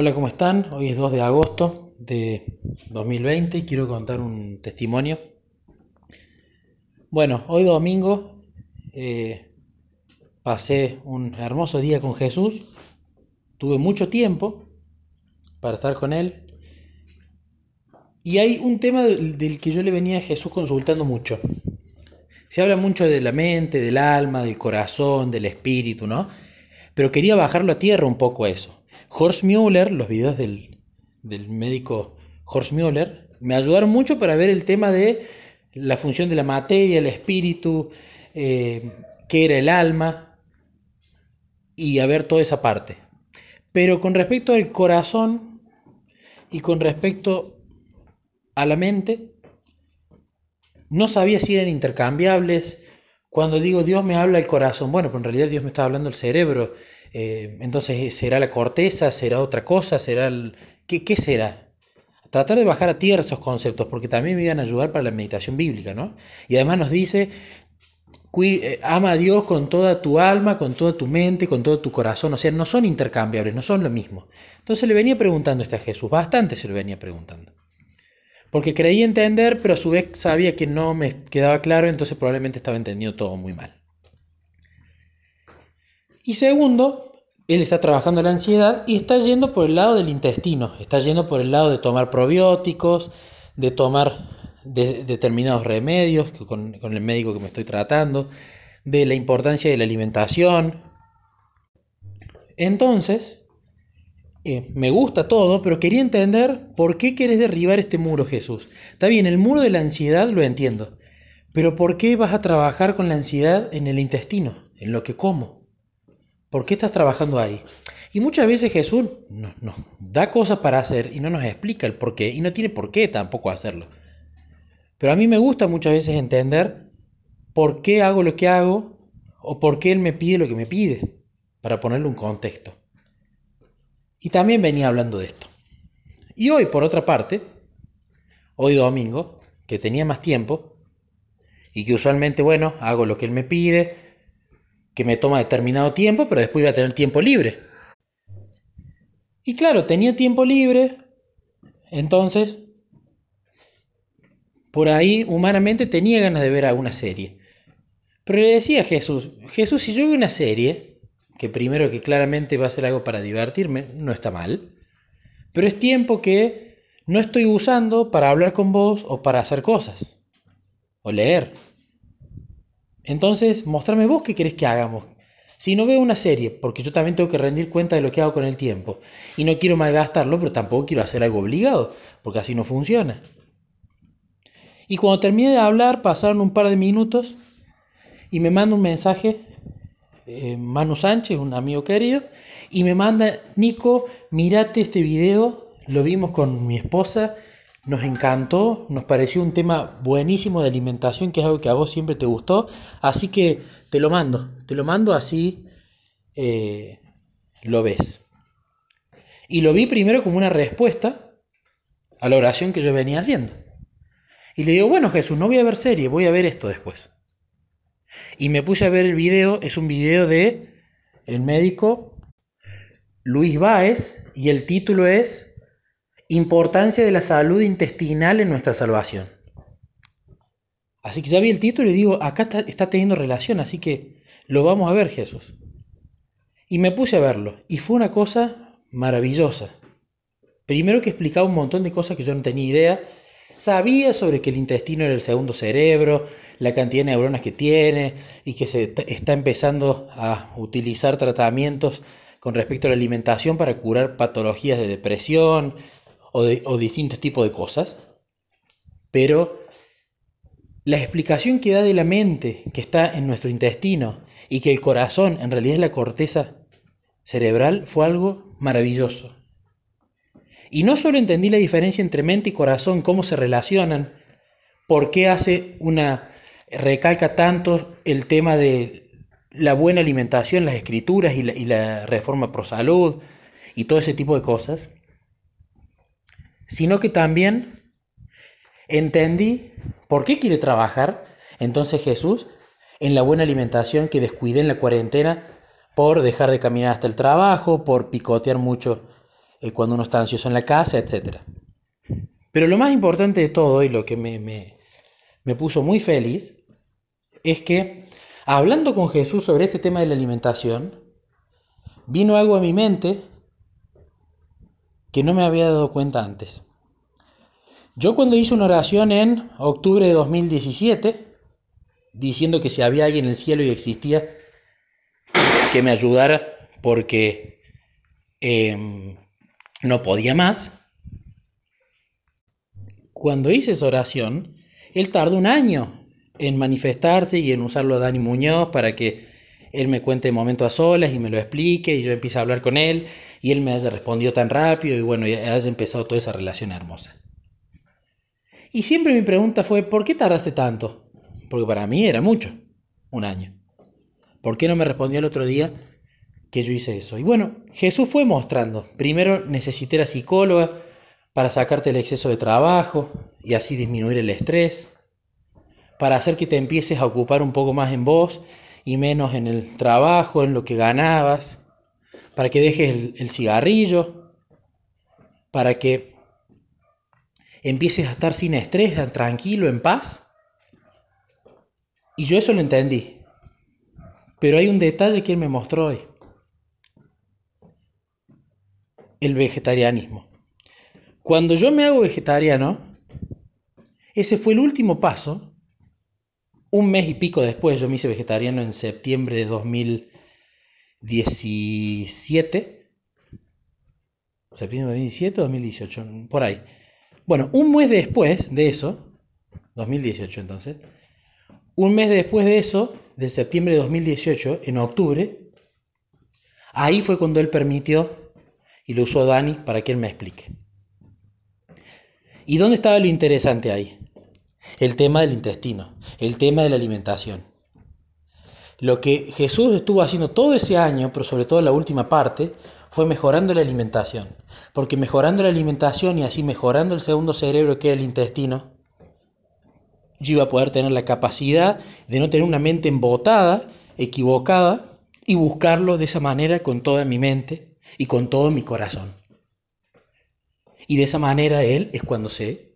Hola, ¿cómo están? Hoy es 2 de agosto de 2020 y quiero contar un testimonio. Bueno, hoy domingo eh, pasé un hermoso día con Jesús. Tuve mucho tiempo para estar con Él. Y hay un tema del, del que yo le venía a Jesús consultando mucho. Se habla mucho de la mente, del alma, del corazón, del espíritu, ¿no? Pero quería bajarlo a tierra un poco eso. Horst Müller, los videos del, médico Horst Müller, me ayudaron mucho para ver el tema de la función de la materia, el espíritu, eh, qué era el alma, y a ver toda esa parte. Pero con respecto al corazón y con respecto a la mente, no sabía si eran intercambiables. Cuando digo Dios me habla el corazón, bueno, pero en realidad Dios me está hablando el cerebro eh, entonces, ¿será la corteza? ¿Será otra cosa? ¿Será el... ¿Qué, ¿Qué será? Tratar de bajar a tierra esos conceptos, porque también me iban a ayudar para la meditación bíblica, ¿no? Y además nos dice, eh, ama a Dios con toda tu alma, con toda tu mente, con todo tu corazón. O sea, no son intercambiables, no son lo mismo. Entonces le venía preguntando esto a Jesús, bastante se lo venía preguntando. Porque creía entender, pero a su vez sabía que no me quedaba claro, entonces probablemente estaba entendiendo todo muy mal. Y segundo, él está trabajando la ansiedad y está yendo por el lado del intestino, está yendo por el lado de tomar probióticos, de tomar determinados remedios con, el médico que me estoy tratando, de la importancia de la alimentación. Entonces, eh, me gusta todo, pero quería entender por qué querés derribar este muro, Jesús. Está bien, el muro de la ansiedad lo entiendo, pero ¿por qué vas a trabajar con la ansiedad en el intestino, en lo que como? ¿Por qué estás trabajando ahí? Y muchas veces Jesús nos, da cosas para hacer y no nos explica el por qué, y no tiene por qué tampoco hacerlo. Pero a mí me gusta muchas veces entender por qué hago lo que hago o por qué Él me pide lo que me pide, para ponerle un contexto. Y también venía hablando de esto. Y hoy, por otra parte, hoy domingo, que tenía más tiempo, y que usualmente, bueno, hago lo que Él me pide, que me toma determinado tiempo, pero después iba a tener tiempo libre. Y claro, tenía tiempo libre, entonces por ahí humanamente tenía ganas de ver alguna serie. Pero le decía a Jesús, Jesús, si yo veo una serie, que primero que claramente va a ser algo para divertirme, no está mal, pero es tiempo que no estoy usando para hablar con vos o para hacer cosas, o leer. Entonces, mostrame vos qué querés que hagamos. Si no veo una serie, porque yo también tengo que rendir cuenta de lo que hago con el tiempo, y no quiero malgastarlo, pero tampoco quiero hacer algo obligado, porque así no funciona. Y cuando terminé de hablar, pasaron un par de minutos y me manda un mensaje eh, Manu Sánchez, un amigo querido, y me manda, Nico, mirate este video, lo vimos con mi esposa nos encantó, nos pareció un tema buenísimo de alimentación, que es algo que a vos siempre te gustó. Así que te lo mando, te lo mando así eh, lo ves. Y lo vi primero como una respuesta a la oración que yo venía haciendo. Y le digo, bueno Jesús, no voy a ver serie, voy a ver esto después. Y me puse a ver el video, es un video de el médico Luis Báez y el título es Importancia de la salud intestinal en nuestra salvación. Así que ya vi el título y digo, acá está, teniendo relación, así que lo vamos a ver, Jesús. Y me puse a verlo, y fue una cosa maravillosa. Primero que explicaba un montón de cosas que yo no tenía idea. Sabía sobre que el intestino era el segundo cerebro, la cantidad de neuronas que tiene y que se está empezando a utilizar tratamientos con respecto a la alimentación para curar patologías de depresión, o, distintos tipos de cosas, pero la explicación que da de la mente que está en nuestro intestino y que el corazón en realidad es la corteza cerebral fue algo maravilloso. Y no solo entendí la diferencia entre mente y corazón, cómo se relacionan, por qué hace una recalca tanto el tema de la buena alimentación, las escrituras y la, y la reforma pro salud y todo ese tipo de cosas, sino que también entendí por qué quiere trabajar entonces Jesús en la buena alimentación que descuidé en la cuarentena por dejar de caminar hasta el trabajo, por picotear mucho eh, cuando uno está ansioso en la casa, etc. Pero lo más importante de todo y lo que me, me, me puso muy feliz es que hablando con Jesús sobre este tema de la alimentación, vino algo a mi mente que no me había dado cuenta antes. Yo cuando hice una oración en octubre de 2017, diciendo que si había alguien en el cielo y existía, que me ayudara porque em, no podía más, cuando hice esa oración, él tardó un año en manifestarse y en usarlo a Dani Muñoz para que él me cuente momento a solas y me lo explique y yo empiezo a hablar con él y él me haya respondido tan rápido y bueno, haya empezado toda esa relación hermosa. Y siempre mi pregunta fue, ¿por qué tardaste tanto? Porque para mí era mucho, un año. ¿Por qué no me respondió el otro día que yo hice eso? Y bueno, Jesús fue mostrando. Primero necesité la psicóloga para sacarte el exceso de trabajo y así disminuir el estrés, para hacer que te empieces a ocupar un poco más en vos y menos en el trabajo, en lo que ganabas, para que dejes el, cigarrillo, para que empieces a estar sin estrés, tranquilo, en paz. Y yo eso lo entendí. Pero hay un detalle que él me mostró hoy. El vegetarianismo. Cuando yo me hago vegetariano, ese fue el último paso. Un mes y pico después, yo me hice vegetariano en septiembre de 2017. ¿Septiembre de 2017 o 2018? Por ahí. Bueno, un mes después de eso, 2018 entonces, un mes después de eso, de septiembre de 2018, en octubre, ahí fue cuando él permitió y lo usó Dani para que él me explique. ¿Y dónde estaba lo interesante ahí? El tema del intestino, el tema de la alimentación. Lo que Jesús estuvo haciendo todo ese año, pero sobre todo la última parte, fue mejorando la alimentación. Porque mejorando la alimentación y así mejorando el segundo cerebro que era el intestino, yo iba a poder tener la capacidad de no tener una mente embotada, equivocada, y buscarlo de esa manera con toda mi mente y con todo mi corazón. Y de esa manera Él es cuando se...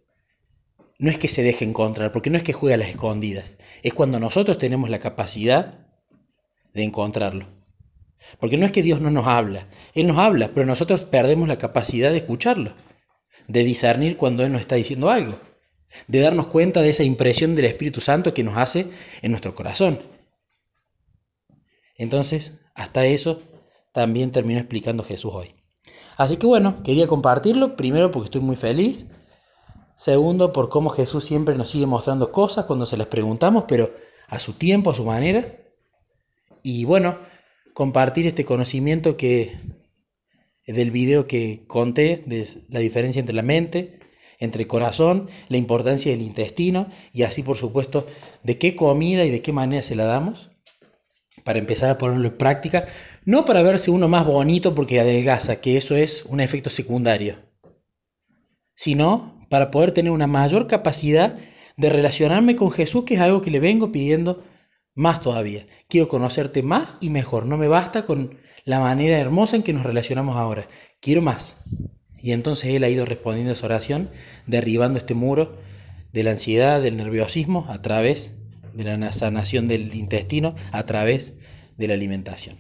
No es que se deje encontrar, porque no es que juegue a las escondidas, es cuando nosotros tenemos la capacidad de encontrarlo. Porque no es que Dios no nos habla, Él nos habla, pero nosotros perdemos la capacidad de escucharlo, de discernir cuando Él nos está diciendo algo, de darnos cuenta de esa impresión del Espíritu Santo que nos hace en nuestro corazón. Entonces, hasta eso también terminó explicando Jesús hoy. Así que bueno, quería compartirlo, primero porque estoy muy feliz, segundo por cómo Jesús siempre nos sigue mostrando cosas cuando se las preguntamos, pero a su tiempo, a su manera. Y bueno, compartir este conocimiento que del video que conté de la diferencia entre la mente, entre el corazón, la importancia del intestino y así por supuesto de qué comida y de qué manera se la damos para empezar a ponerlo en práctica, no para verse uno más bonito porque adelgaza, que eso es un efecto secundario, sino para poder tener una mayor capacidad de relacionarme con Jesús, que es algo que le vengo pidiendo más todavía. Quiero conocerte más y mejor. No me basta con la manera hermosa en que nos relacionamos ahora. Quiero más. Y entonces él ha ido respondiendo a esa oración, derribando este muro de la ansiedad, del nerviosismo, a través de la sanación del intestino, a través de la alimentación.